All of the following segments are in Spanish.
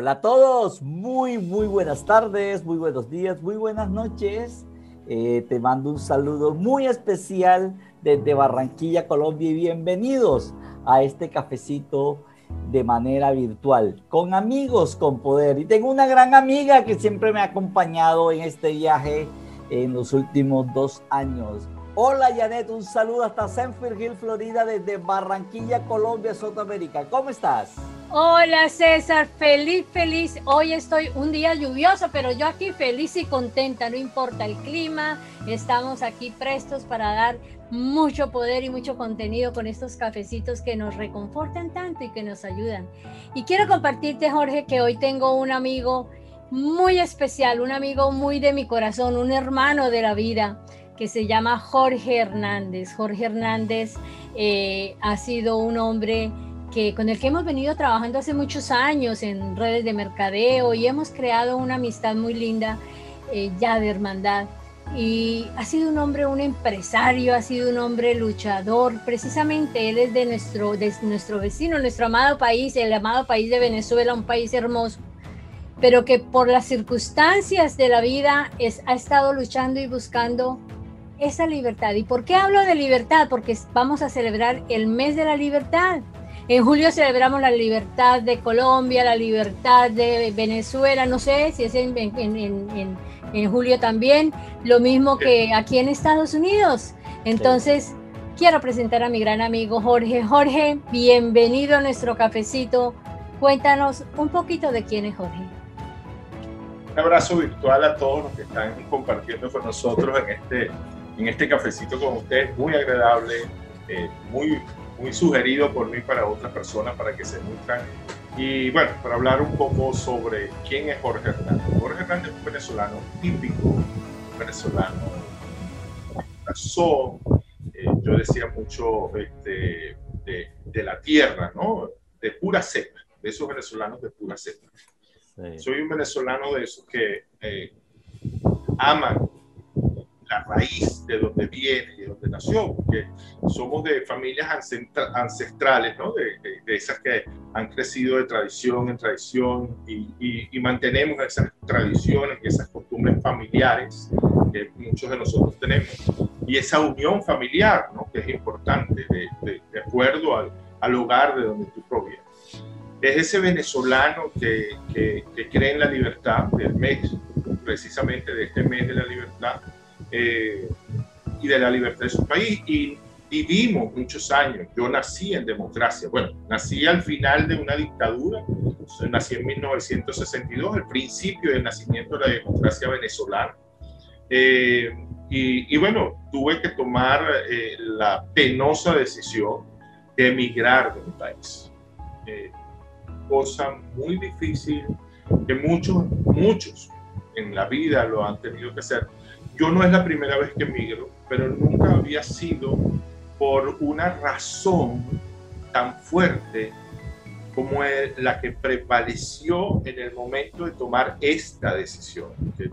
Hola a todos, muy, muy buenas tardes, muy buenos días, muy buenas noches. Eh, te mando un saludo muy especial desde Barranquilla, Colombia y bienvenidos a este cafecito de manera virtual, con amigos con poder. Y tengo una gran amiga que siempre me ha acompañado en este viaje en los últimos dos años. Hola Janet, un saludo hasta Sanford Hill, Florida, desde Barranquilla, Colombia, Sudamérica. ¿Cómo estás? Hola César, feliz, feliz. Hoy estoy un día lluvioso, pero yo aquí feliz y contenta, no importa el clima, estamos aquí prestos para dar mucho poder y mucho contenido con estos cafecitos que nos reconfortan tanto y que nos ayudan. Y quiero compartirte, Jorge, que hoy tengo un amigo muy especial, un amigo muy de mi corazón, un hermano de la vida que se llama Jorge Hernández. Jorge Hernández eh, ha sido un hombre que, con el que hemos venido trabajando hace muchos años en redes de mercadeo y hemos creado una amistad muy linda eh, ya de hermandad. Y ha sido un hombre, un empresario, ha sido un hombre luchador. Precisamente él es de nuestro, de nuestro vecino, nuestro amado país, el amado país de Venezuela, un país hermoso, pero que por las circunstancias de la vida es, ha estado luchando y buscando esa libertad. ¿Y por qué hablo de libertad? Porque vamos a celebrar el mes de la libertad. En julio celebramos la libertad de Colombia, la libertad de Venezuela, no sé si es en, julio también, lo mismo que aquí en Estados Unidos. Entonces, quiero presentar a mi gran amigo Jorge. Jorge, bienvenido a nuestro cafecito. Cuéntanos un poquito de quién es Jorge. Un abrazo virtual a todos los que están compartiendo con nosotros en este, en este cafecito con ustedes, muy agradable, eh, muy muy sugerido por mí para otras personas para que se nutran. Y bueno, para hablar un poco sobre quién es Jorge Hernández. Jorge Hernández es un venezolano típico, venezolano razón, eh, yo decía mucho este, de, la tierra, ¿no? De pura cepa, de esos venezolanos de pura cepa. Soy un venezolano de esos que eh, aman la raíz de donde viene y de donde nació, porque somos de familias ancestrales, ¿no? de, de, esas que han crecido de tradición en tradición y, y, mantenemos esas tradiciones y esas costumbres familiares que muchos de nosotros tenemos. Y esa unión familiar, ¿no? que es importante, de, de acuerdo al, al, hogar de donde tú provienes. Es ese venezolano que, que, que cree en la libertad del mes, precisamente de este mes de la libertad, eh, y de la libertad de su país. Y vivimos muchos años. Yo nací en democracia. Bueno, nací al final de una dictadura. Nací en 1962, el principio del nacimiento de la democracia venezolana. Eh, y, bueno, tuve que tomar eh, la penosa decisión de emigrar de mi país. cosa muy difícil que muchos, muchos en la vida lo han tenido que hacer yo no es la primera vez que migro, pero nunca había sido por una razón tan fuerte como la que prevaleció en el momento de tomar esta decisión que,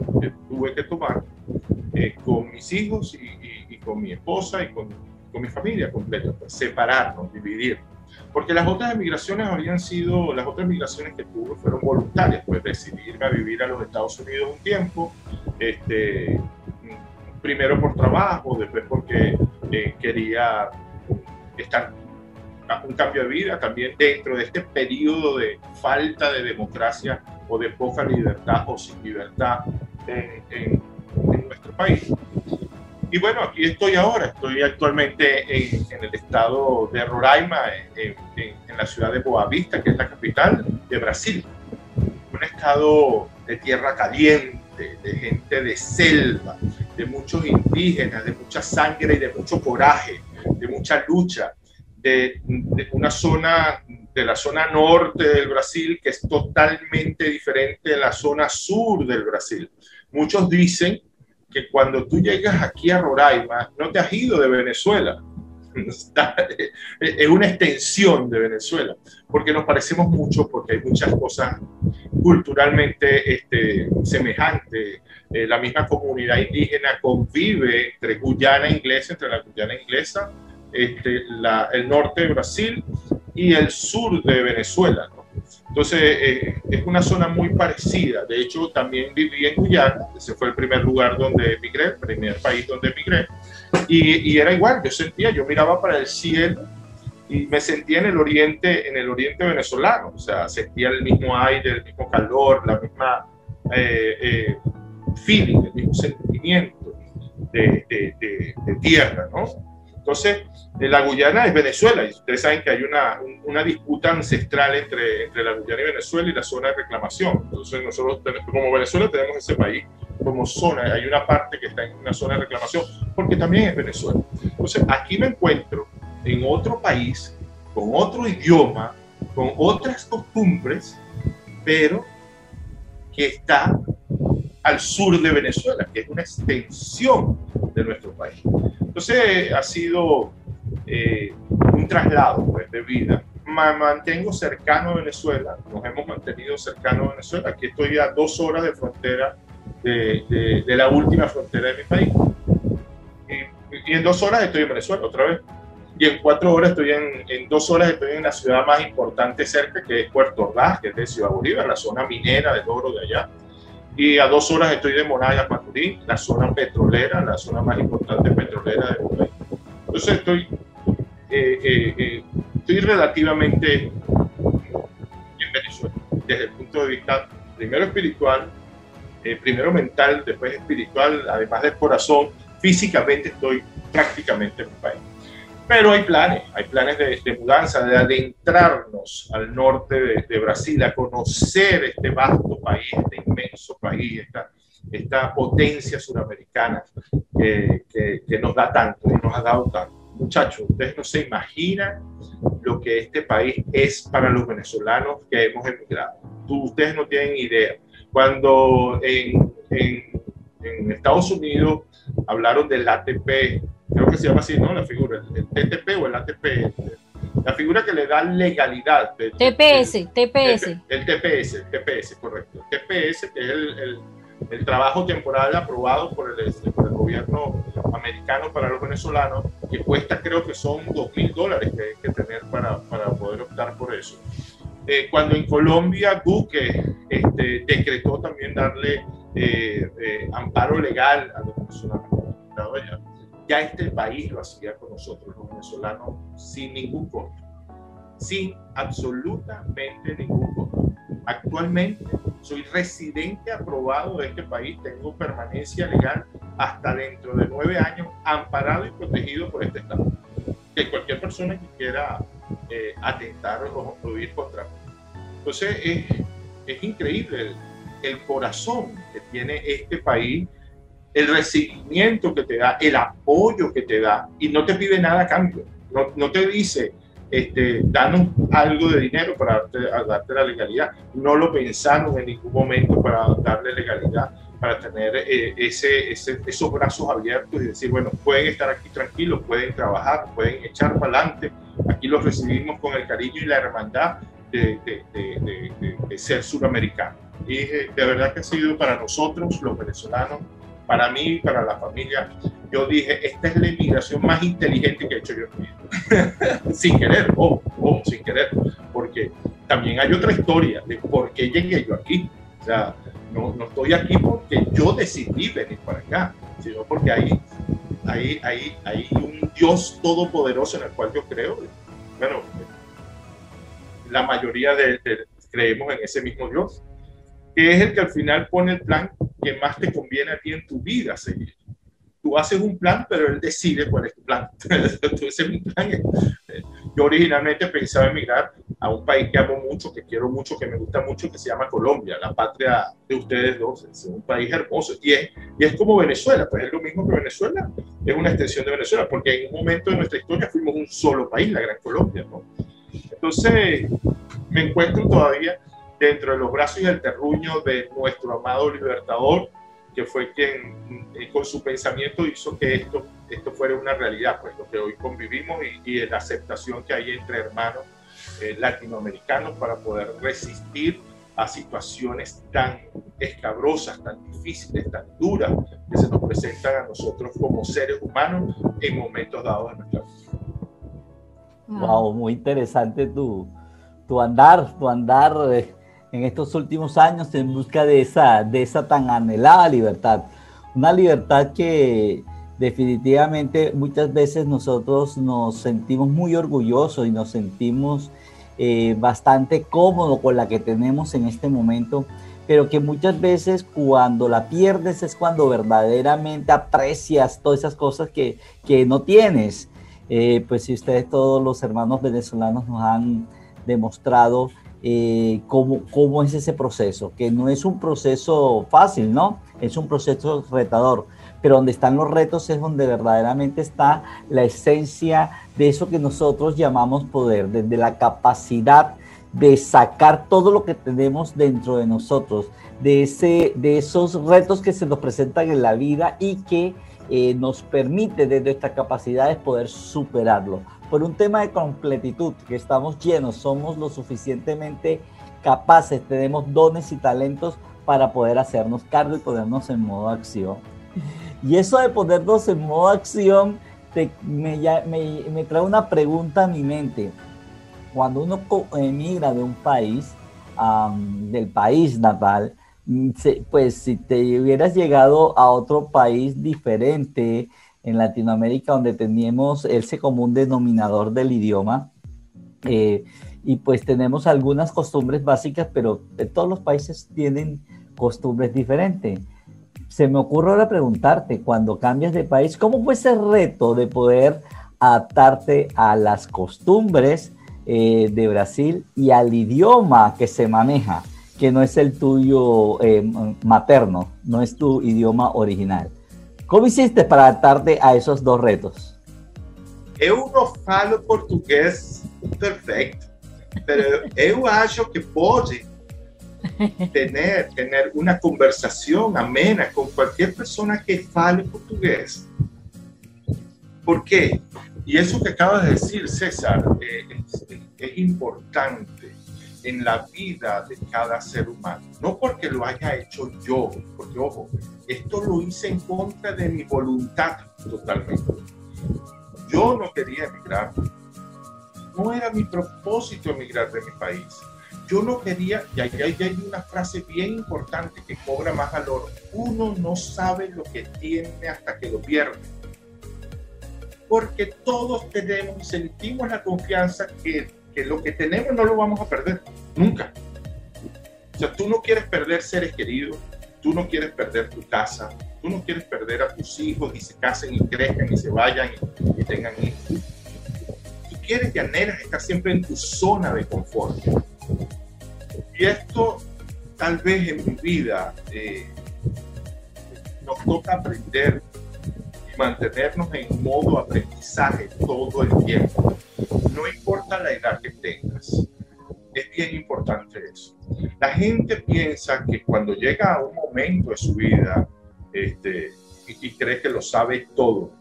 tuve que tomar eh, con mis hijos y, con mi esposa y con, con mi familia completa, pues, separarnos, dividir. Porque las otras migraciones habían sido, las otras migraciones que tuve fueron voluntarias, pues decidirme a vivir a los Estados Unidos un tiempo, este, primero por trabajo, después porque eh, quería estar un cambio de vida, también dentro de este periodo de falta de democracia o de poca libertad o sin libertad en, nuestro país. Y bueno, aquí estoy ahora, estoy actualmente en, el estado de Roraima, en, en, la ciudad de Boa Vista, que es la capital de Brasil. Un estado de tierra caliente, de gente de selva, de muchos indígenas, de mucha sangre y de mucho coraje, de mucha lucha, de, una zona, de la zona norte del Brasil que es totalmente diferente de la zona sur del Brasil. Muchos dicen que cuando tú llegas aquí a Roraima, no te has ido de Venezuela, es una extensión de Venezuela, porque nos parecemos mucho, porque hay muchas cosas culturalmente este, semejantes. Eh, la misma comunidad indígena convive entre Guyana inglesa, entre la Guyana inglesa, este, el norte de Brasil y el sur de Venezuela. Entonces, eh, es una zona muy parecida. De hecho, también viví en Guyana, ese fue el primer lugar donde emigré, el primer país donde emigré, y, y, era igual, yo sentía, yo miraba para el cielo y me sentía en el oriente, en el oriente venezolano, o sea, sentía el mismo aire, el mismo calor, la misma eh, eh, feeling, el mismo sentimiento de, tierra, ¿no? Entonces, la Guyana es Venezuela y ustedes saben que hay una, una disputa ancestral entre, entre la Guyana y Venezuela y la zona de reclamación. Entonces, nosotros como Venezuela tenemos ese país como zona, hay una parte que está en una zona de reclamación porque también es Venezuela. Entonces, aquí me encuentro en otro país, con otro idioma, con otras costumbres, pero que está al sur de Venezuela, que es una extensión de nuestro país. Entonces ha sido eh, un traslado pues, de vida. Me mantengo cercano a Venezuela, nos hemos mantenido cercano a Venezuela. Aquí estoy a dos horas de frontera de, de, la última frontera de mi país. Y, y, en dos horas estoy en Venezuela otra vez. Y en cuatro horas estoy en, en dos horas estoy en la ciudad más importante cerca, que es Puerto Ordaz, que es de Ciudad Bolívar, la zona minera del oro de allá y a dos horas estoy de Monagas, Maturín, la zona petrolera, la zona más importante petrolera del país. Entonces estoy, eh, eh, eh, estoy relativamente en Venezuela, desde el punto de vista primero espiritual, primero mental, después espiritual, además del corazón, físicamente estoy prácticamente en mi país. Pero hay planes, hay planes de, mudanza, de adentrarnos al norte de, Brasil, a conocer este vasto país, este inmenso país, esta, esta potencia suramericana que, que, nos da tanto y nos ha dado tanto. Muchachos, ustedes no se imaginan lo que este país es para los venezolanos que hemos emigrado. ustedes no tienen idea. Cuando en, en, en Estados Unidos hablaron del ATP, creo que se llama así, ¿no? La figura, el, TTP o el ATP, la figura que le da legalidad. TPS, TPS. El, TPS, TPS, correcto. El TPS, que es el, el, trabajo temporal aprobado por el, este, por el gobierno americano para los venezolanos, que cuesta creo que son dos mil dólares que hay que tener para, para poder optar por eso. Eh, cuando en Colombia Duque este, decretó también darle eh, eh, amparo legal a los venezolanos ya este país lo hacía con nosotros, los venezolanos, sin ningún costo. Sin absolutamente ningún costo. Actualmente soy residente aprobado de este país, tengo permanencia legal hasta dentro de nueve años, amparado y protegido por este Estado. Que cualquier persona que quiera eh, atentar o, o, ir contra mí. Entonces es, es increíble el, el corazón que tiene este país el recibimiento que te da, el apoyo que te da, y no te pide nada a cambio. No, no te dice, este, danos algo de dinero para darte, la legalidad. No lo pensamos en ningún momento para darle legalidad, para tener eh, ese, esos brazos abiertos y decir, bueno, pueden estar aquí tranquilos, pueden trabajar, pueden echar para adelante. Aquí los recibimos con el cariño y la hermandad de, de ser suramericano. Y de verdad que ha sido para nosotros, los venezolanos, para mí, para la familia, yo dije, esta es la inmigración más inteligente que he hecho yo en sin querer, o oh, sin querer, porque también hay otra historia de por qué llegué yo aquí. O sea, no, no estoy aquí porque yo decidí venir para acá, sino porque hay, hay, hay, hay un Dios todopoderoso en el cual yo creo. Bueno, la mayoría de, de creemos en ese mismo Dios que es el que al final pone el plan que más te conviene a ti en tu vida seguir. Tú haces un plan, pero él decide cuál es tu plan. Entonces, mi plan yo originalmente pensaba emigrar a un país que amo mucho, que quiero mucho, que me gusta mucho, que se llama Colombia, la patria de ustedes dos. Es un país hermoso. Y es, y es como Venezuela, pues es lo mismo que Venezuela, es una extensión de Venezuela, porque en un momento de nuestra historia fuimos un solo país, la Gran Colombia, ¿no? Entonces, me encuentro todavía dentro de los brazos y el terruño de nuestro amado libertador, que fue quien eh, con su pensamiento hizo que esto, esto fuera una realidad, pues lo que hoy convivimos y, y la aceptación que hay entre hermanos eh, latinoamericanos para poder resistir a situaciones tan escabrosas, tan difíciles, tan duras que se nos presentan a nosotros como seres humanos en momentos dados de nuestra vida. Wow, muy interesante tu, tu andar, tu andar eh, en estos últimos años en busca de esa, de esa tan anhelada libertad. Una libertad que definitivamente muchas veces nosotros nos sentimos muy orgullosos y nos sentimos eh, bastante cómodos con la que tenemos en este momento, pero que muchas veces cuando la pierdes es cuando verdaderamente aprecias todas esas cosas que, que no tienes. Eh, pues si ustedes todos los hermanos venezolanos nos han demostrado eh, cómo, cómo es ese proceso, que no es un proceso fácil, ¿no? Es un proceso retador, pero donde están los retos es donde verdaderamente está la esencia de eso que nosotros llamamos poder, desde la capacidad de sacar todo lo que tenemos dentro de nosotros, de, ese, de esos retos que se nos presentan en la vida y que eh, nos permite desde estas capacidades poder superarlo por un tema de completitud, que estamos llenos, somos lo suficientemente capaces, tenemos dones y talentos para poder hacernos cargo y ponernos en modo acción. Y eso de ponernos en modo acción me, me, trae una pregunta a mi mente. Cuando uno emigra de un país, del país natal, mm, pues si te hubieras llegado a otro país diferente, en Latinoamérica donde teníamos ese común denominador del idioma. Eh, y pues tenemos algunas costumbres básicas, pero todos los países tienen costumbres diferentes. Se me ocurre ahora preguntarte, cuando cambias de país, ¿cómo fue ese reto de poder adaptarte a las costumbres eh, de Brasil y al idioma que se maneja, que no es el tuyo eh, materno, no es tu idioma original? ¿Cómo hiciste para adaptarte a esos dos retos? Eu não falo português perfeito, mas eu acho que pode ter, ter uma conversação amena com qualquer pessoa que fale português. ¿Por quê? E isso que acabas de dizer, César, é, é, é importante en la vida de cada ser humano. No porque lo haya hecho yo, porque ojo, esto lo hice en contra de mi voluntad totalmente. Yo no quería emigrar. No era mi propósito emigrar de mi país. Yo no quería, y ahí hay una frase bien importante que cobra más valor. Uno no sabe lo que tiene hasta que lo pierde. Porque todos tenemos y sentimos la confianza que lo que tenemos no lo vamos a perder, nunca. O sea, tú no quieres perder seres queridos, tú no quieres perder tu casa, tú no quieres perder a tus hijos y se casen y crezcan y se vayan y, tengan hijos. Tú quieres y anhelas estar siempre en tu zona de confort. Y esto tal vez en mi vida eh, nos toca aprender y mantenernos en modo aprendizaje todo el tiempo no importa la edad que tengas. Es bien importante eso. La gente piensa que cuando llega a un momento de su vida este, y, cree que lo sabe todo,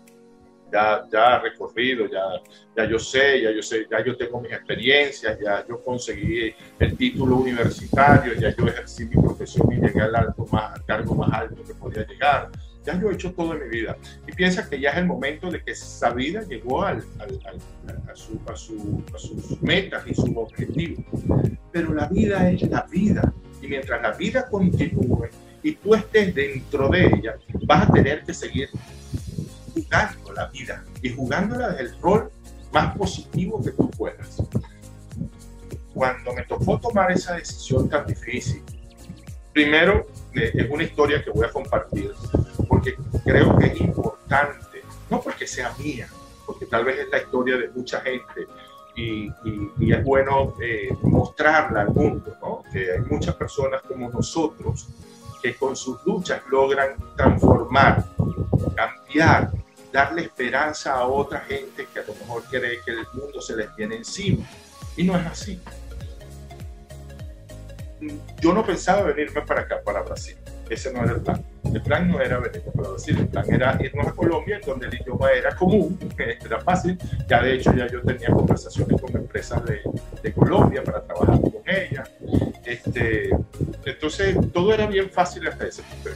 ya, ya recorrido, ya, ya yo sé, ya yo sé, ya yo tengo mis experiencias, ya yo conseguí el título universitario, ya yo ejercí mi profesión y llegué al, alto más, cargo más alto que podía llegar, ya yo he hecho todo en mi vida. Y piensa que ya es el momento de que esa vida llegó al, a, su, a, su, a, sus metas y sus objetivos. Pero la vida es la vida. Y mientras la vida continúe y tú estés dentro de ella, vas a tener que seguir jugando la vida y jugándola desde el rol más positivo que tú puedas. Cuando me tocó tomar esa decisión tan difícil, primero eh, es una historia que voy a compartir creo que es importante, no porque sea mía, porque tal vez es la historia de mucha gente y, es bueno eh, mostrarla al mundo, ¿no? que hay muchas personas como nosotros que con sus luchas logran transformar, cambiar, darle esperanza a otra gente que a lo mejor cree que el mundo se les viene encima. Y no es así. Yo no pensaba venirme para acá, para Brasil. Ese no era el plan. El plan no era venir para Brasil, el plan era irnos a Colombia, donde el idioma era común, era fácil. Ya de hecho, ya yo tenía conversaciones con empresas de, de Colombia para trabajar con ellas. Este, entonces, todo era bien fácil hasta ese punto.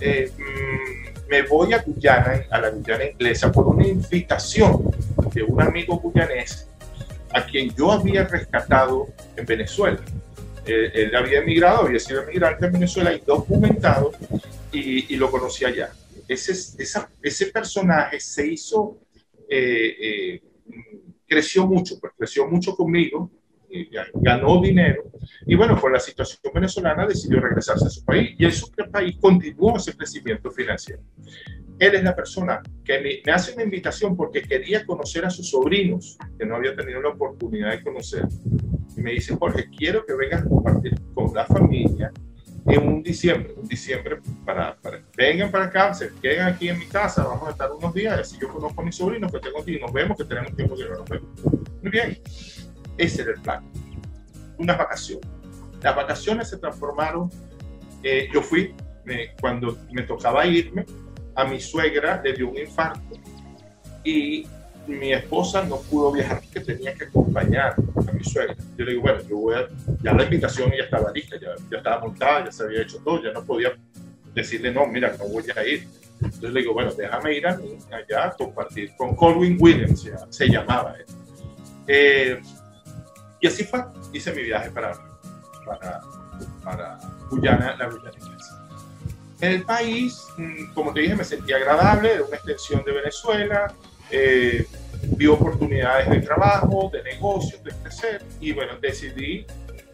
Eh, mm, me voy a Guyana, a la Guyana inglesa, por una invitación de un amigo guyanés a quien yo había rescatado en Venezuela. Eh, él había emigrado, había sido emigrante en Venezuela y documentado y, lo conocí allá. Ese personaje se hizo, eh, eh, creció mucho, pues creció mucho conmigo, ganó dinero y bueno, por la situación venezolana decidió regresarse a su país y en su país continuó ese crecimiento financiero. Él es la persona que me, me, hace una invitación porque quería conocer a sus sobrinos que no había tenido la oportunidad de conocer. Y me dice, Jorge, quiero que vengas a compartir con la familia en un diciembre, un diciembre para, para, vengan para acá, se queden aquí en mi casa, vamos a estar unos días, así yo conozco a mis sobrinos que tengo aquí, nos vemos, que tenemos tiempo de nos vemos. Muy bien, ese era el plan, unas vacaciones. Las vacaciones se transformaron, eh, yo fui, me, cuando me tocaba irme, a mi suegra le dio un infarto y mi esposa no pudo viajar porque tenía que acompañar a mi suegra. Yo le digo, bueno, yo voy a, ya la invitación ya estaba lista, ya, ya estaba montada, ya se había hecho todo, ya no podía decirle, no, mira, no voy a ir. Entonces le digo, bueno, déjame ir a allá a compartir con Colwyn Williams, se llamaba él. Eh, y así fue, hice mi viaje para, para, para Guyana, la Guyana inglesa. En el país, mm, como te dije, me sentía agradable, era una extensión de Venezuela, eh, vi oportunidades de trabajo, de negocios, de crecer y bueno, decidí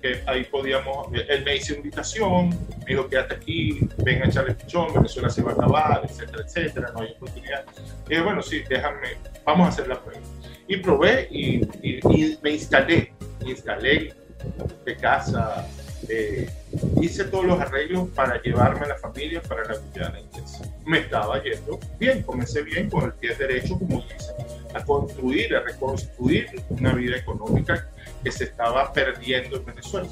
que ahí podíamos, él me hizo invitación, me dijo quédate aquí, ven a echarle pichón, Venezuela se va a acabar, etcétera, etcétera, no hay oportunidad. Y dije, bueno, sí, déjame, vamos a hacer la prueba. Y probé y, y, me instalé, instalé de casa, eh, hice todos los arreglos para llevarme a la familia para la Guyana Me estaba yendo bien, comencé bien con el pie derecho, como dice, a construir, a reconstruir una vida económica que se estaba perdiendo en Venezuela.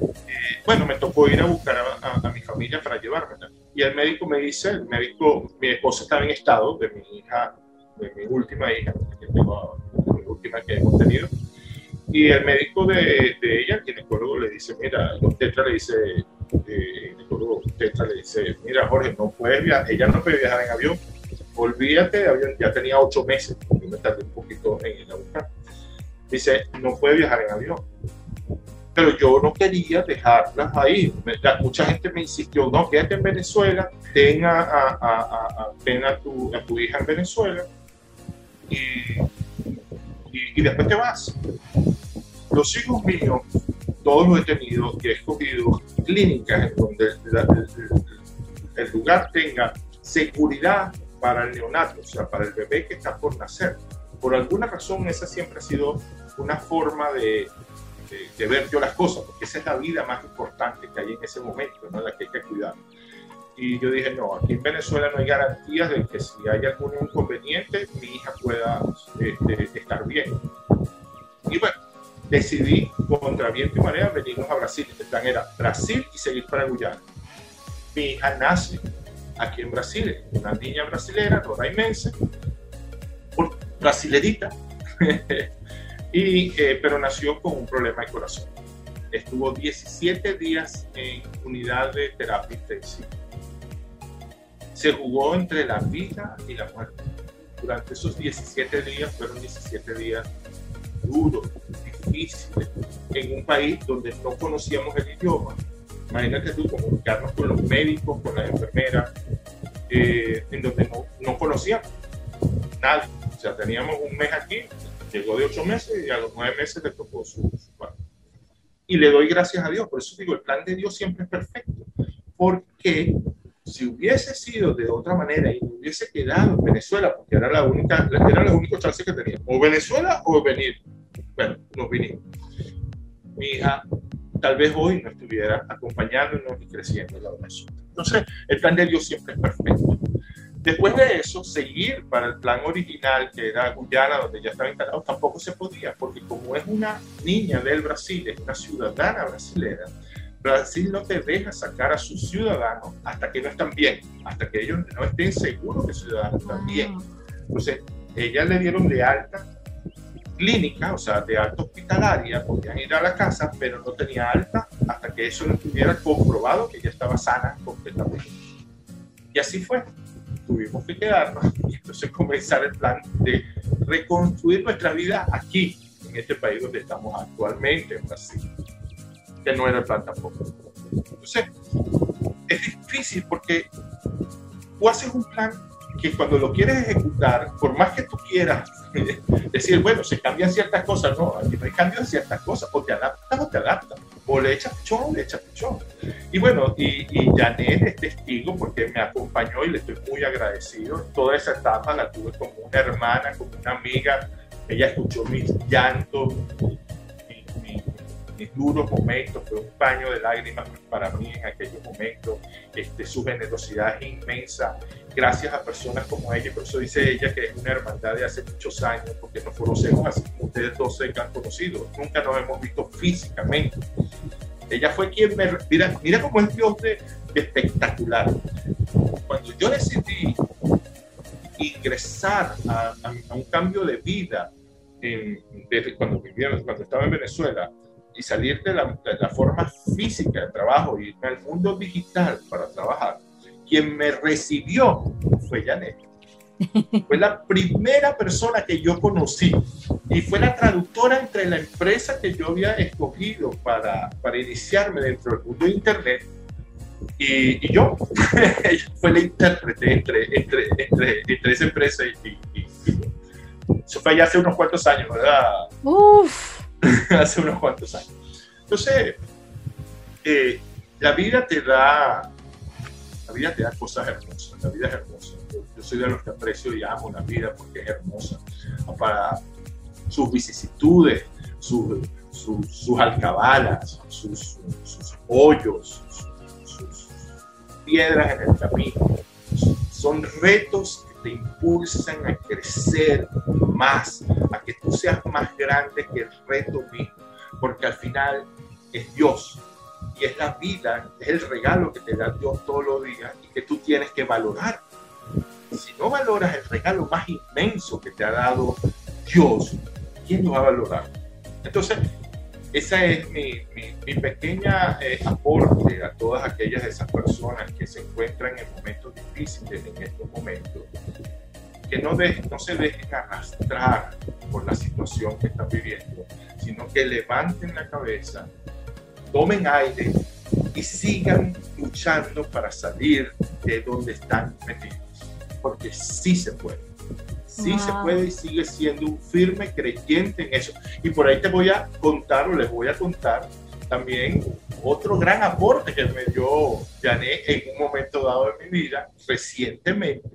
Eh, bueno, me tocó ir a buscar a, mi familia para llevármela. Y el médico me dice, el médico, mi esposa estaba en estado de mi hija, de mi última hija, que tengo, la última que hemos tenido, y el médico de, de, ella, el ginecólogo, le dice, mira, Tetra le dice, eh, Tetra le dice, mira Jorge, no puedes viajar, ella no puede viajar en avión, olvídate, ya tenía ocho meses, yo me tardé un poquito en ir a buscar. Dice, no puede viajar en avión. Pero yo no quería dejarlas ahí. Mucha gente me insistió, no, quédate en Venezuela, ten a, a, a, tu, a tu hija en Venezuela y, y después te vas los hijos míos, todos los he tenido y he escogido clínicas en donde el, lugar tenga seguridad para el neonato, o sea, para el bebé que está por nacer. Por alguna razón, esa siempre ha sido una forma de, de, ver yo las cosas, porque esa es la vida más importante que hay en ese momento, ¿no? la que hay que cuidar. Y yo dije, no, aquí en Venezuela no hay garantías de que si hay algún inconveniente, mi hija pueda este, estar bien. Y bueno, decidí contra viento y marea venirnos a Brasil. El plan era Brasil y seguir para Guyana. Mi hija nace aquí en Brasil, una niña brasilera, inmensa, brasilerita, y, eh, pero nació con un problema de corazón. Estuvo 17 días en unidad de terapia intensiva. Se jugó entre la vida y la muerte. Durante esos 17 días fueron 17 días duros, difícil en un país donde no conocíamos el idioma. Imagínate tú comunicarnos con los médicos, con las enfermeras, eh, en donde no, no conocíamos nadie. O sea, teníamos un mes aquí, llegó de ocho meses y a los nueve meses le tocó su, su Y le doy gracias a Dios, por eso digo, el plan de Dios siempre es perfecto, porque si hubiese sido de otra manera y hubiese quedado en Venezuela, porque era la única, era los únicos chances que teníamos, o Venezuela o venir bueno, nos vinimos. Mi hija tal vez hoy no estuviera acompañándonos y creciendo en la Venezuela. Entonces, el plan de Dios siempre es perfecto. Después de eso, seguir para el plan original, que era Guyana, donde ya estaba instalado, tampoco se podía, porque como es una niña del Brasil, es una ciudadana brasilera, Brasil no te deja sacar a sus ciudadanos hasta que no están bien, hasta que ellos no estén seguros que sus ciudadanos están bien. Entonces, ella le dieron de alta clínica, o sea, de alta hospitalaria, podían ir a la casa, pero no tenía alta hasta que eso no estuviera comprobado que ella estaba sana completamente. Y así fue. Tuvimos que quedarnos y entonces comenzar el plan de reconstruir nuestra vida aquí, en este país donde estamos actualmente, en Brasil, que no era el plan tampoco. Entonces, es difícil porque tú haces un plan que cuando lo quieres ejecutar, por más que tú quieras decir, bueno, se cambian ciertas cosas, no, aquí no hay cambio en ciertas cosas, o te adaptas o te adaptas, o le echas pichón o le echas pichón. Y bueno, y, y Janet es testigo porque me acompañó y le estoy muy agradecido. Toda esa etapa la tuve como una hermana, como una amiga. Ella escuchó mis llantos, mis duros momentos, fue un paño de lágrimas para mí en aquellos momentos. Este, su generosidad es inmensa gracias a personas como ella. Por eso dice ella que es una hermandad de hace muchos años, porque nos conocemos así como ustedes dos se han conocido. Nunca nos hemos visto físicamente. Ella fue quien me... Mira, mira cómo es Dios de, espectacular. Cuando yo decidí ingresar a, un cambio de vida cuando, vivía, cuando estaba en Venezuela y salir de la, de la forma física de trabajo y irme al mundo digital para trabajar, quien me recibió fue Janet. Fue la primera persona que yo conocí y fue la traductora entre la empresa que yo había escogido para, para iniciarme dentro del mundo de Internet y, y yo. Fue la intérprete entre, entre, entre, entre esa empresa y, y, Eso fue ya hace unos cuantos años, ¿verdad? Uf. hace unos cuantos años. Entonces, eh, la vida te da la vida te da cosas hermosas, la vida es hermosa. Yo, soy de los que aprecio y amo la vida porque es hermosa. Para sus vicisitudes, sus, sus, alcabalas, sus, sus hoyos, sus piedras en el camino. Son retos te impulsan a crecer más, a que tú seas más grande que el reto mismo, porque al final es Dios y es la vida, es el regalo que te da Dios todos los días y que tú tienes que valorar. Si no valoras el regalo más inmenso que te ha dado Dios, ¿quién lo va a valorar? Entonces, esa es mi, mi, pequeña eh, aporte a todas aquellas de esas personas que se encuentran en momentos difíciles en estos momentos. Que no, de, no se dejen arrastrar por la situación que están viviendo, sino que levanten la cabeza tomen aire y sigan luchando para salir de donde están metidos. Porque sí se puede. Sí se puede y sigue siendo un firme creyente en eso. Y por ahí te voy a contar o les voy a contar también otro gran aporte que me dio Janet en un momento dado de mi vida, recientemente.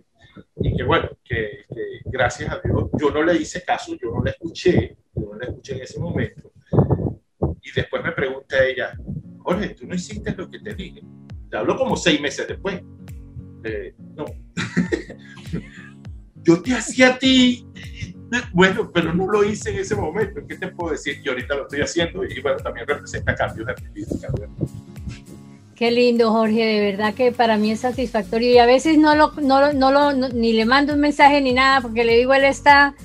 Y que bueno, que, que gracias a Dios yo no le hice caso, yo no le escuché, yo no le escuché en ese momento y después me pregunta ella, Jorge, tú no hiciste lo que te dije. Te hablo como seis meses después. Eh, no. Yo te hacía a ti, bueno, pero no lo hice en ese momento. ¿Qué te puedo decir? Que ahorita lo estoy haciendo y bueno, también representa cambios de actividad. Qué lindo, Jorge, de verdad que para mí es satisfactorio y a veces no lo, no, no lo, ni le mando un mensaje ni nada porque le digo, él está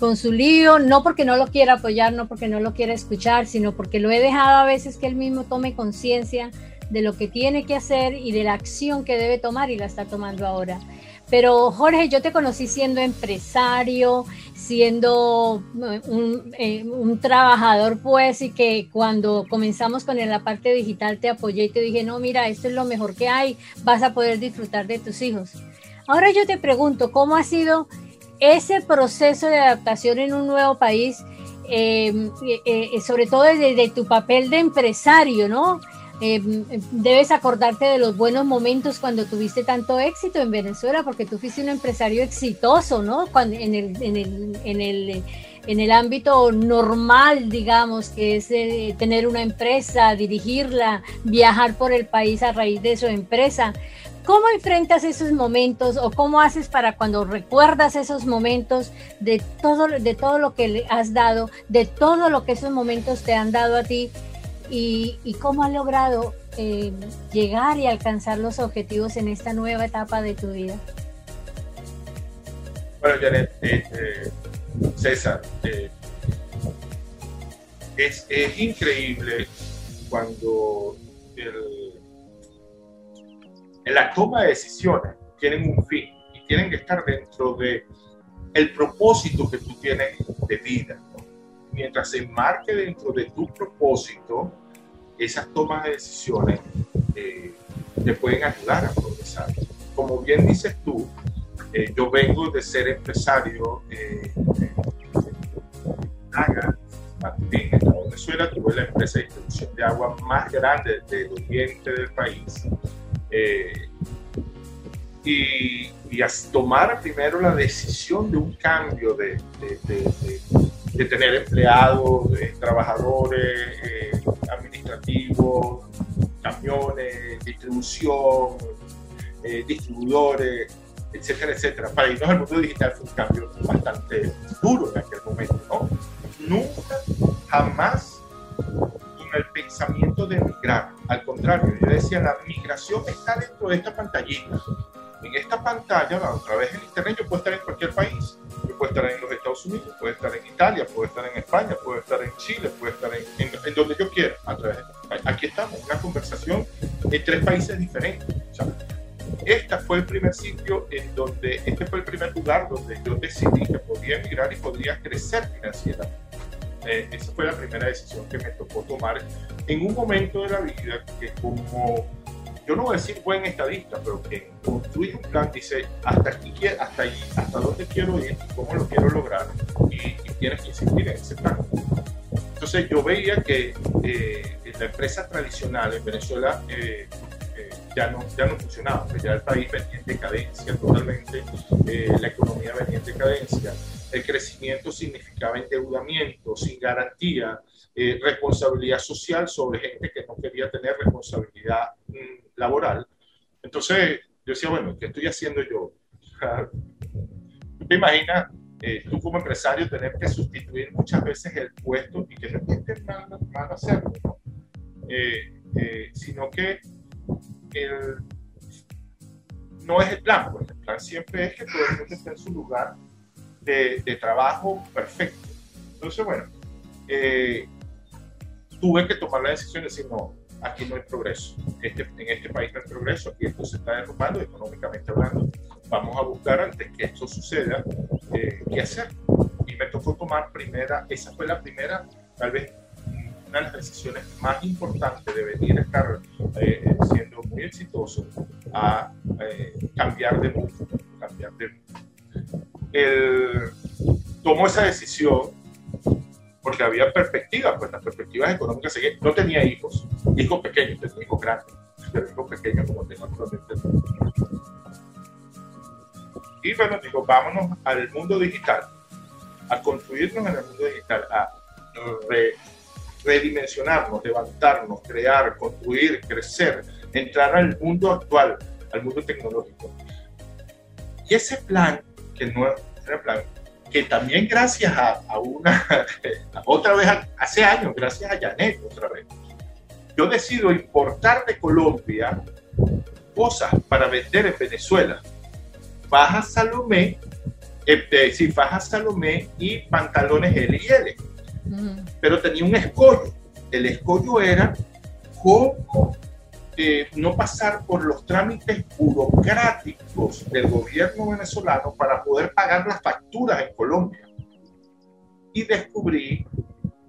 con su lío, no porque no lo quiera apoyar, no porque no lo quiera escuchar, sino porque lo he dejado a veces que él mismo tome conciencia de lo que tiene que hacer y de la acción que debe tomar y la está tomando ahora. Pero Jorge, yo te conocí siendo empresario, siendo un, eh, un, trabajador, pues, y que cuando comenzamos con la parte digital te apoyé y te dije, no, mira, esto es lo mejor que hay, vas a poder disfrutar de tus hijos. Ahora yo te pregunto, ¿cómo ha sido ese proceso de adaptación en un nuevo país, eh, eh, sobre todo desde, tu papel de empresario, ¿no? Debes acordarte de los buenos momentos cuando tuviste tanto éxito en Venezuela, porque tú fuiste un empresario exitoso, ¿no? En, el, ámbito normal, digamos, que es tener una empresa, dirigirla, viajar por el país a raíz de su empresa. ¿Cómo enfrentas esos momentos o cómo haces para cuando recuerdas esos momentos de todo lo que le has dado, de todo lo que esos momentos te han dado a ti y, cómo has logrado eh, llegar y alcanzar los objetivos en esta nueva etapa de tu vida? Bueno, Janet, eh, eh, César, es, increíble cuando en la toma de decisiones tienen un fin y tienen que estar dentro de el propósito que tú tienes de vida. Mientras se enmarque dentro de tu propósito, esas tomas de decisiones eh, te pueden ayudar a progresar. Como bien dices tú, eh, yo vengo de ser empresario eh, en Venezuela, tuve la empresa de distribución de agua más grande del oriente del país. Y, y tomar primero la decisión de un cambio de, tener empleados, trabajadores, eh, administrativos, camiones, distribución, eh, distribuidores, etcétera, etcétera. Para irnos al mundo digital fue un cambio bastante duro en aquel momento, ¿no? Nunca, jamás con el pensamiento de migrar. Al contrario, yo decía, la migración está dentro de esta pantallita en esta pantalla, a través del Internet, yo puedo estar en cualquier país. Yo puedo estar en los Estados Unidos, puedo estar en Italia, puedo estar en España, puedo estar en Chile, puedo estar en, en, donde yo quiera. A través de Aquí estamos, una conversación en tres países diferentes. este fue el primer sitio en donde, este fue el primer lugar donde yo decidí que podía emigrar y podría crecer financieramente. Eh, esa fue la primera decisión que me tocó tomar en un momento de la vida que como yo no voy a decir buen estadista, pero que construye un plan, dice hasta aquí, hasta ahí, hasta dónde quiero ir, cómo lo quiero lograr, y, tienes que insistir en ese plan. Entonces yo veía que eh, la empresa tradicional en Venezuela eh, eh, ya, no, ya no funcionaba, pues ya el país venía en decadencia totalmente, la economía venía en decadencia, el crecimiento significaba endeudamiento sin garantía, responsabilidad social sobre gente que no quería tener responsabilidad mm, laboral. Entonces yo decía, bueno, ¿qué estoy haciendo yo? ¿Tú te imaginas eh, tú como empresario tener que sustituir muchas veces el puesto y que no esté mal, hacerlo, ¿no? Eh, eh, sino que el, no es el plan, pues el plan siempre es que todo el mundo en su lugar de, de trabajo perfecto. Entonces, bueno, tuve que tomar la decisión de decir, no, aquí no hay progreso. Este, en este país no hay progreso, y esto se está derrumbando económicamente hablando. Vamos a buscar antes que esto suceda, eh, qué hacer. Y me tocó tomar primera, esa fue la primera, tal vez una de las decisiones más importantes de venir a estar eh, siendo muy exitoso a eh, cambiar de mundo, cambiar de tomó esa decisión porque había perspectivas, pues las perspectivas económicas seguían. No tenía hijos, hijos pequeños, tenía hijos grandes, pero hijos pequeños como tengo actualmente. Y bueno, digo, vámonos al mundo digital, a construirnos en el mundo digital, a redimensionarnos, levantarnos, crear, construir, crecer, entrar al mundo actual, al mundo tecnológico. Y ese plan, que no era plan, que también gracias a, una, otra vez, hace años, gracias a Janet, otra vez, yo decido importar de Colombia cosas para vender en Venezuela. Faja Salomé, eh, sí, faja Salomé y pantalones L y L. Pero tenía un escollo. El escollo era cómo no pasar por los trámites burocráticos del gobierno venezolano para poder pagar las facturas en Colombia. Y descubrí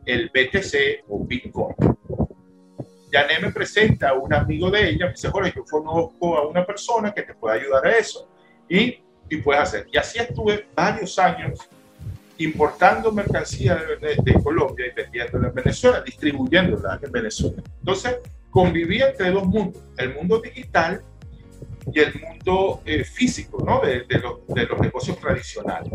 el BTC o Bitcoin. Yané me presenta a un amigo de ella, me dice, Jorge, yo conozco a una persona que te puede ayudar a eso. Y, y puedes hacer. Y así estuve varios años importando mercancía de, de Colombia y vendiéndola en Venezuela, distribuyéndola en Venezuela. Entonces, convivía entre dos mundos, el mundo digital y el mundo eh, físico, ¿no? De, de, los, de, los, negocios tradicionales.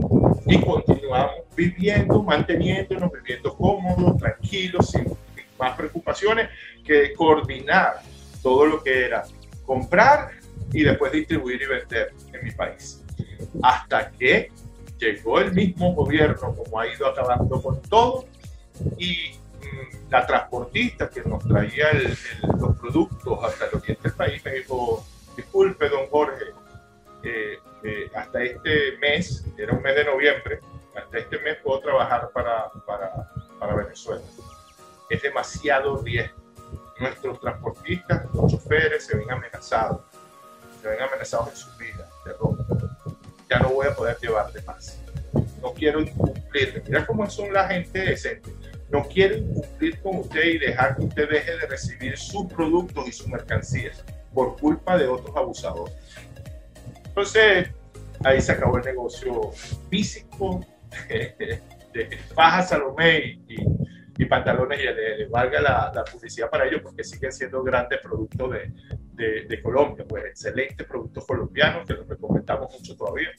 Y continuamos viviendo, manteniéndonos, viviendo cómodos, tranquilos, sin, más preocupaciones que coordinar todo lo que era comprar y después distribuir y vender en mi país. Hasta que llegó el mismo gobierno, como ha ido acabando con todo, y la transportista que nos traía los productos hasta el oriente del país me dijo, disculpe, don Jorge, eh, eh, hasta este mes, era un mes de noviembre, hasta este mes puedo trabajar para, para, para Venezuela. Es demasiado riesgo. Nuestros transportistas, los choferes se ven amenazados, se ven amenazados en sus vidas de ropa. Ya no voy a poder llevarle más. No quiero incumplir. Mira cómo son la gente decente no quieren cumplir con usted y dejar que usted deje de recibir sus productos y sus mercancías por culpa de otros abusadores. Entonces, ahí se acabó el negocio físico de faja Salomé y, y pantalones y le, valga la, publicidad para ellos porque siguen siendo grandes productos de, de, de Colombia, pues excelentes productos colombianos que los recomendamos mucho todavía.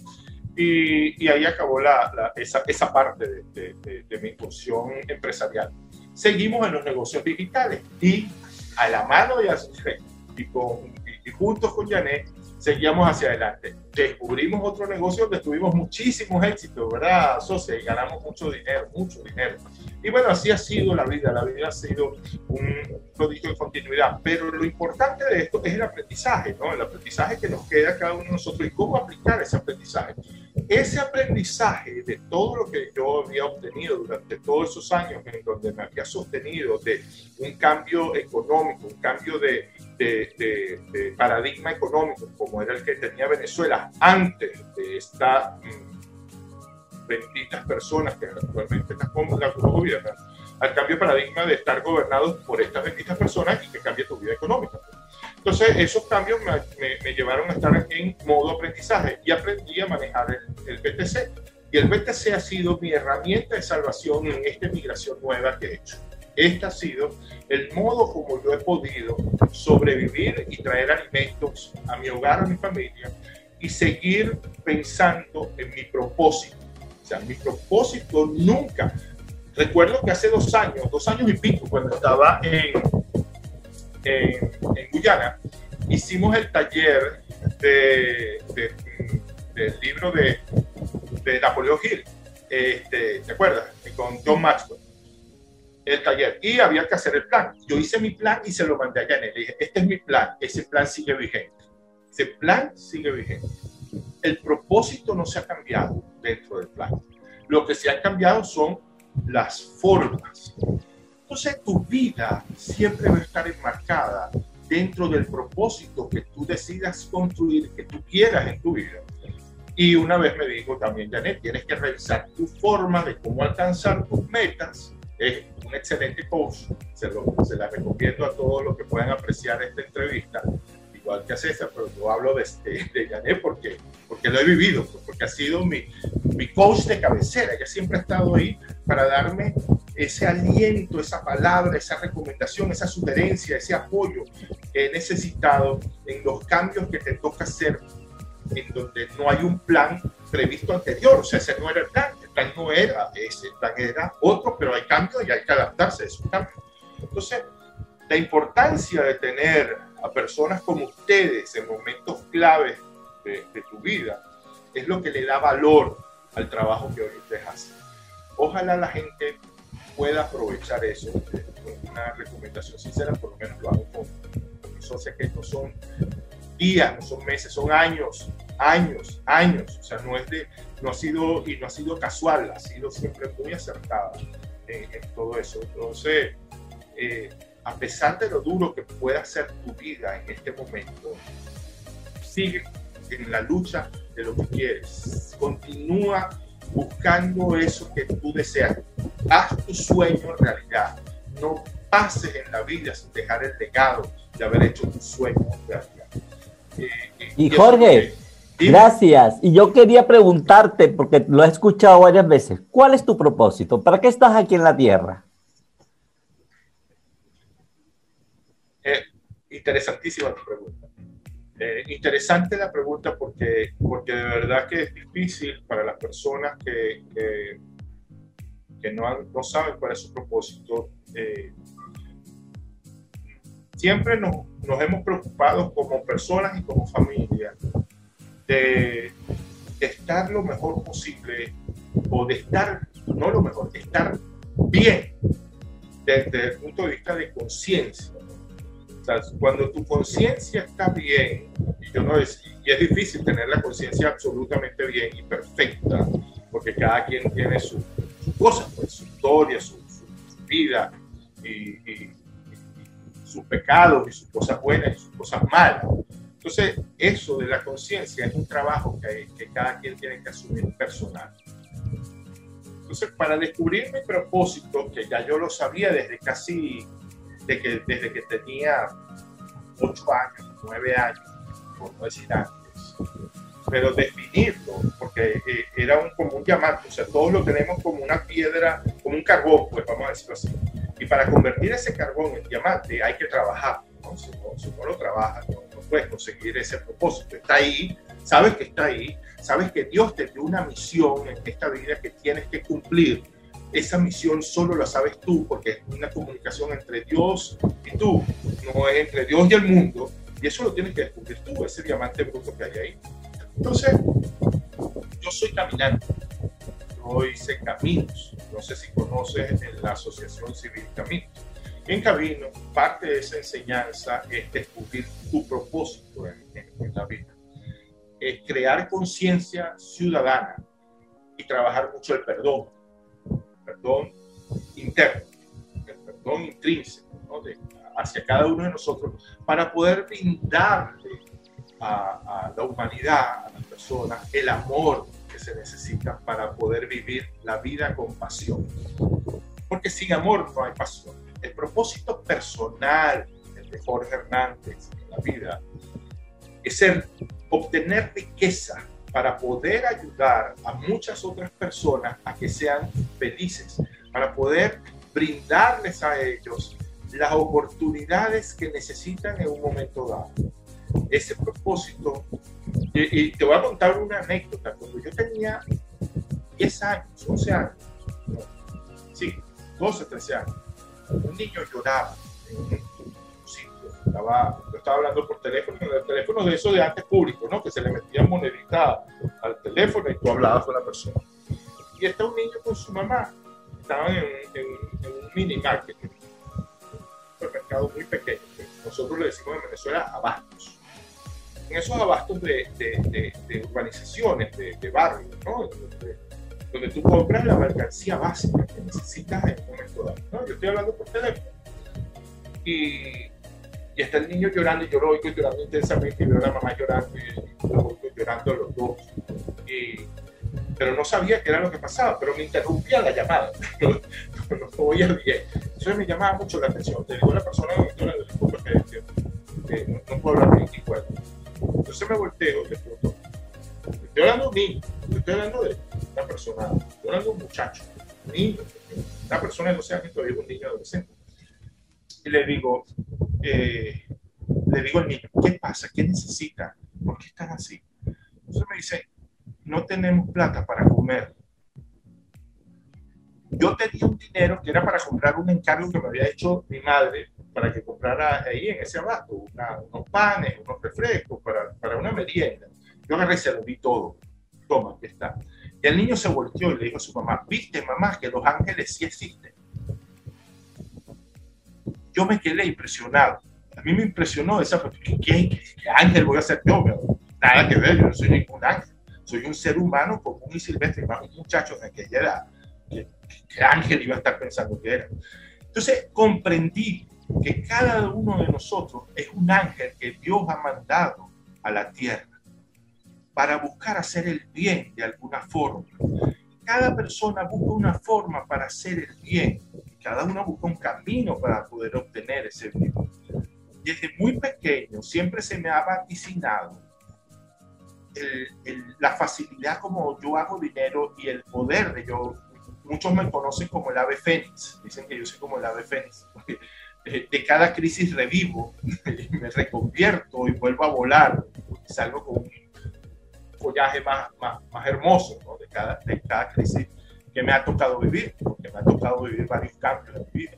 Y, y, ahí acabó la, esa, esa, parte de, mi incursión empresarial. Seguimos en los negocios digitales y a la mano de y, con, y, juntos con Janet seguíamos hacia adelante. Descubrimos otro negocio donde tuvimos muchísimos éxitos, ¿verdad, socia? Y ganamos mucho dinero, mucho dinero. Y bueno, así ha sido la vida. La vida ha sido un prodigio de continuidad. Pero lo importante de esto es el aprendizaje, ¿no? El aprendizaje que nos queda cada uno de nosotros y cómo aplicar ese aprendizaje. Ese aprendizaje de todo lo que yo había obtenido durante todos esos años en donde me había sostenido de un cambio económico, un cambio de, de, paradigma económico como era el que tenía Venezuela antes de estas mm, benditas personas que actualmente la gobiernan, al cambio de paradigma de estar gobernados por estas benditas personas y que cambie tu vida económica. Entonces, esos cambios me, me, llevaron a estar en modo aprendizaje y aprendí a manejar el, el BTC. Y el BTC ha sido mi herramienta de salvación en esta migración nueva que he hecho. Este ha sido el modo como yo he podido sobrevivir y traer alimentos a mi hogar, a mi familia y seguir pensando en mi propósito. O sea, mi propósito nunca. Recuerdo que hace dos años, dos años y pico, cuando estaba en, en, Guyana, hicimos el taller de, del libro de, de Napoleón Hill. Este, ¿Te acuerdas? Con John Maxwell el taller y había que hacer el plan. Yo hice mi plan y se lo mandé a Janet. Le dije, este es mi plan, ese plan sigue vigente. Ese plan sigue vigente. El propósito no se ha cambiado dentro del plan. Lo que se ha cambiado son las formas. Entonces tu vida siempre va a estar enmarcada dentro del propósito que tú decidas construir, que tú quieras en tu vida. Y una vez me dijo también, Janet, tienes que revisar tu forma de cómo alcanzar tus metas es un excelente coach, se, lo, se la recomiendo a todos los que puedan apreciar esta entrevista, igual que a César, pero yo hablo de, de, Janet porque, porque lo he vivido, pues, porque ha sido mi, mi coach de cabecera, ella siempre ha estado ahí para darme ese aliento, esa palabra, esa recomendación, esa sugerencia, ese apoyo que he necesitado en los cambios que te toca hacer en donde no hay un plan previsto anterior, o sea, ese no era el plan, el plan no era ese, el plan era otro, pero hay cambios y hay que adaptarse a esos cambios. Entonces, la importancia de tener a personas como ustedes en momentos claves de, tu vida es lo que le da valor al trabajo que hoy ustedes hacen. Ojalá la gente pueda aprovechar eso. Una recomendación sincera, por lo menos lo hago con, mis socios que no son días, no son meses, son años, años, años. O sea, no, es de, no ha sido, y no ha sido casual, ha sido siempre muy acertada en, todo eso. Entonces, eh, a pesar de lo duro que pueda ser tu vida en este momento, sigue en la lucha de lo que quieres. Continúa buscando eso que tú deseas. Haz tu sueño realidad. No pases en la vida sin dejar el legado de haber hecho tu sueño realidad. Y Jorge, gracias. Y yo quería preguntarte, porque lo he escuchado varias veces, ¿cuál es tu propósito? ¿Para qué estás aquí en la Tierra? Eh, interesantísima tu pregunta. Eh, interesante la pregunta porque, porque de verdad que es difícil para las personas que, que, no, no, saben cuál es su propósito. Eh, siempre nos, nos hemos preocupado como personas y como familia de, estar lo mejor posible o de estar, no lo mejor, de estar bien desde el punto de vista de conciencia. Cuando tu conciencia está bien, y, yo no es, y es difícil tener la conciencia absolutamente bien y perfecta, porque cada quien tiene su, su cosa, pues, su historia, su, vida, y sus pecados y sus cosas buenas y sus cosas malas. Entonces, eso de la conciencia es un trabajo que, que, cada quien tiene que asumir personal. Entonces, para descubrir mi propósito, que ya yo lo sabía desde casi, de que, desde que tenía ocho años, nueve años, por no decir antes, pero definirlo, porque eh, era un, como un diamante, o sea, todos lo tenemos como una piedra, como un carbón, pues vamos a decirlo así. Y para convertir ese carbón en diamante hay que trabajar, ¿no? Si, no, lo trabajas, no, no, puedes conseguir ese propósito. Está ahí, sabes que está ahí, sabes que Dios te dio una misión en esta vida que tienes que cumplir. Esa misión solo la sabes tú, porque es una comunicación entre Dios y tú, no es entre Dios y el mundo. Y eso lo tienes que descubrir tú, ese diamante bruto que hay ahí. Entonces, yo soy caminante, yo hice caminos, no sé si conoces la Asociación Civil Caminos. En Camino, parte de esa enseñanza es descubrir tu propósito en, la vida, es crear conciencia ciudadana y trabajar mucho el perdón, perdón interno, el perdón intrínseco hacia cada uno de nosotros para poder brindarle a, la humanidad, a las personas, el amor que se necesita para poder vivir la vida con pasión. Porque sin amor no hay pasión. El propósito personal de Jorge Hernández en la vida es ser, obtener riqueza para poder ayudar a muchas otras personas a que sean felices, para poder brindarles a ellos las oportunidades que necesitan en un momento dado ese propósito. Y, te voy a contar una anécdota. Cuando yo tenía 10 años, 11 años, sí, 12, 13 años, un niño lloraba en un. Estaba, yo estaba hablando por teléfono, el teléfono de eso de antes público, ¿no? Que se le metían moneditas al teléfono y tú hablabas con la persona. Y está un niño con su mamá. Estaban en, un mini market, un supermercado muy pequeño. Nosotros le decimos en Venezuela abastos en esos abastos de, de, de, urbanizaciones, de, barrios, ¿no? Donde, tú compras la mercancía básica que necesitas en un momento dado. ¿no? Yo estoy hablando por teléfono. Y, y está el niño llorando y yo lo oigo llorando intensamente y veo a la mamá llorando y, lo oigo llorando los dos. Y, pero no sabía qué era lo que pasaba, pero me interrumpía la llamada. no, no, oía bien. Entonces me llamaba mucho la atención. Te digo a la persona que, que no, no puedo hablar bien igual. Entonces me volteo y le pregunto, estoy hablando de un niño, estoy hablando de una persona, estoy hablando de un muchacho, un niño, una persona de 12 años todavía es un niño adolescente. Y le digo, eh, le digo al niño, ¿qué pasa? ¿Qué necesita? ¿Por qué están así? Entonces me dice, no tenemos plata para comer. Yo tenía un dinero que era para comprar un encargo que me había hecho mi madre para que comprara ahí en ese abasto unos panes, unos refrescos, para, para, una merienda. Yo agarré y se lo di todo. Toma, aquí está. Y el niño se volteó y le dijo a su mamá, viste mamá que los ángeles sí existen. Yo me quedé impresionado. A mí me impresionó esa, ¿qué, qué, qué ángel voy a ser yo? Nada que ver, yo no soy ningún ángel. Soy un ser humano común y silvestre, más un muchacho de aquella edad. ¿Qué, qué ángel iba a estar pensando que era? Entonces comprendí que cada uno de nosotros es un ángel que Dios ha mandado a la tierra para buscar hacer el bien de alguna forma. Cada persona busca una forma para hacer el bien. Cada uno busca un camino para poder obtener ese bien. Desde muy pequeño siempre se me ha vaticinado la facilidad como yo hago dinero y el poder de yo. Muchos me conocen como el ave fénix. Dicen que yo soy como el ave fénix. Eh, de cada crisis revivo, me reconvierto y vuelvo a volar, y salgo con un follaje más, más, más hermoso ¿no? de, cada, de cada crisis que me ha tocado vivir, porque me ha tocado vivir varios cambios en mi vida.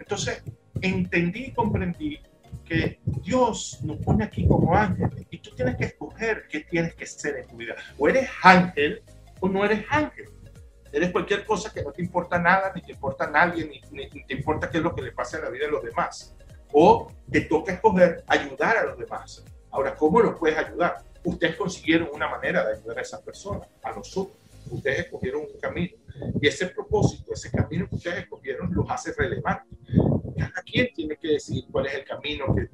Entonces, entendí y comprendí que Dios nos pone aquí como ángeles y tú tienes que escoger qué tienes que ser en tu vida. O eres ángel o no eres ángel. Eres cualquier cosa que no te importa nada, ni te importa a nadie, ni, te importa qué es lo que le pasa en la vida de los demás. O te toca escoger ayudar a los demás. Ahora, ¿cómo los puedes ayudar? Ustedes consiguieron una manera de ayudar a esas personas, a nosotros. Ustedes escogieron un camino. Y ese propósito, ese camino que ustedes escogieron, los hace relevantes. Cada quien tiene que decir cuál es el camino que,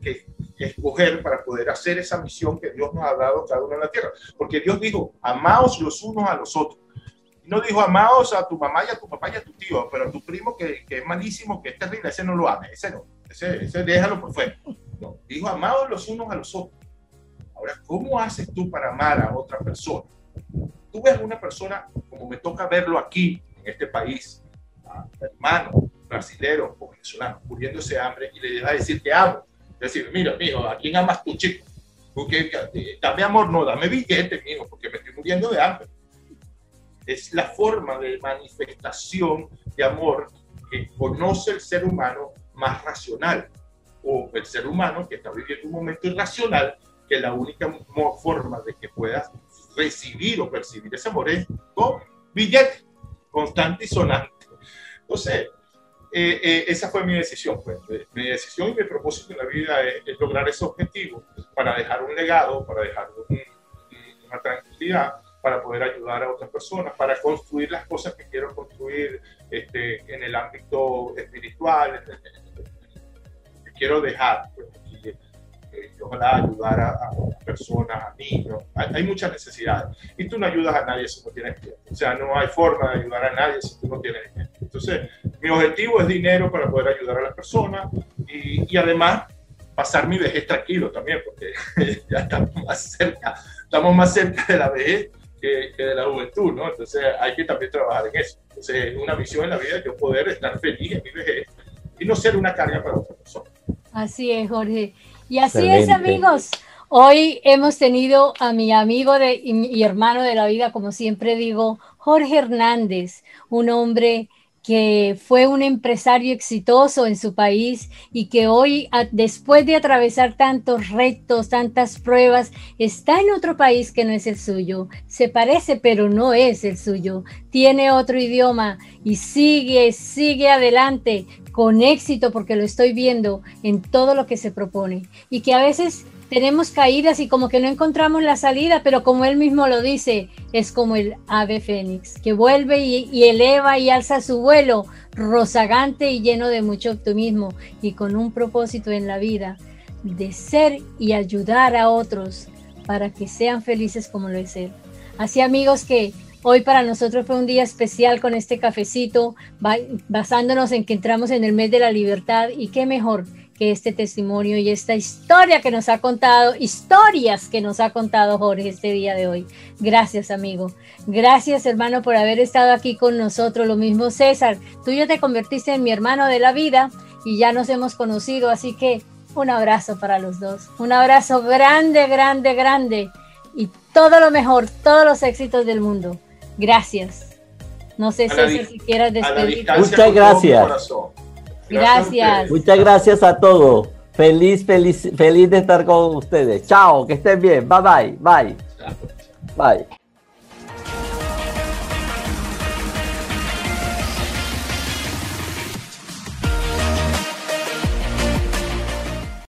que, escoger para poder hacer esa misión que Dios nos ha dado cada uno en la tierra. Porque Dios dijo, amaos los unos a los otros No dijo amados a tu mamá y a tu papá y a tu tío, pero a tu primo que, que es malísimo, que es terrible, ese no lo ame, ese no, ese, ese déjalo por fuera. No, dijo amados los unos a los otros. Ahora, ¿cómo haces tú para amar a otra persona? Tú ves una persona, como me toca verlo aquí, en este país, hermano, brasilero o venezolano, muriéndose de hambre, y le vas a decir que amo. Decir, mira, mijo, ¿a quién amas tú, chico? Porque, dame amor, no, dame billete, mijo, porque me estoy muriendo de hambre. Es la forma de manifestación de amor que conoce el ser humano más racional o el ser humano que está viviendo un momento irracional que la única forma de que puedas recibir o percibir ese amor es con billete constante y sonante. Entonces, eh, eh, esa fue mi decisión. Pues. Mi decisión y mi propósito en la vida es, lograr ese objetivo para dejar un legado, para dejar una tranquilidad, para poder ayudar a otras personas, para construir las cosas que quiero construir este, en el ámbito espiritual, que quiero dejar. Pues, ojalá ayudar a, personas, a niños. Hay, muchas necesidades. Y tú no ayudas a nadie si no tienes tiempo. O sea, no hay forma de ayudar a nadie si tú no tienes dinero. Entonces, mi objetivo es dinero para poder ayudar a las personas y, y además pasar mi vejez tranquilo también, porque ya estamos más cerca, estamos más cerca de la vejez que, de la juventud, ¿no? Entonces hay que también trabajar en eso. Entonces, una visión en la vida de poder estar feliz en mi vejez y no ser una carga para otra persona. Así es, Jorge. Y así es, amigos. Hoy hemos tenido a mi amigo de, y, hermano de la vida, como siempre digo, Jorge Hernández, un hombre que fue un empresario exitoso en su país y que hoy, después de atravesar tantos retos, tantas pruebas, está en otro país que no es el suyo. Se parece, pero no es el suyo. Tiene otro idioma y sigue, sigue adelante con éxito porque lo estoy viendo en todo lo que se propone y que a veces tenemos caídas y como que no encontramos la salida, pero como él mismo lo dice, es como el ave fénix, que vuelve y, eleva y alza su vuelo, rozagante y lleno de mucho optimismo y con un propósito en la vida de ser y ayudar a otros para que sean felices como lo es él. Así amigos que Hoy para nosotros fue un día especial con este cafecito, basándonos en que entramos en el mes de la libertad y qué mejor que este testimonio y esta historia que nos ha contado, historias que nos ha contado Jorge este día de hoy. Gracias amigo, gracias hermano por haber estado aquí con nosotros. Lo mismo César, tú ya te convertiste en mi hermano de la vida y ya nos hemos conocido, así que un abrazo para los dos, un abrazo grande, grande, grande y todo lo mejor, todos los éxitos del mundo. Gracias. No sé si quieras despedir. Muchas gracias. Gracias. Muchas gracias a todos. Feliz, feliz, feliz de estar con ustedes. Chao, que estén bien. Bye bye. Bye. Bye.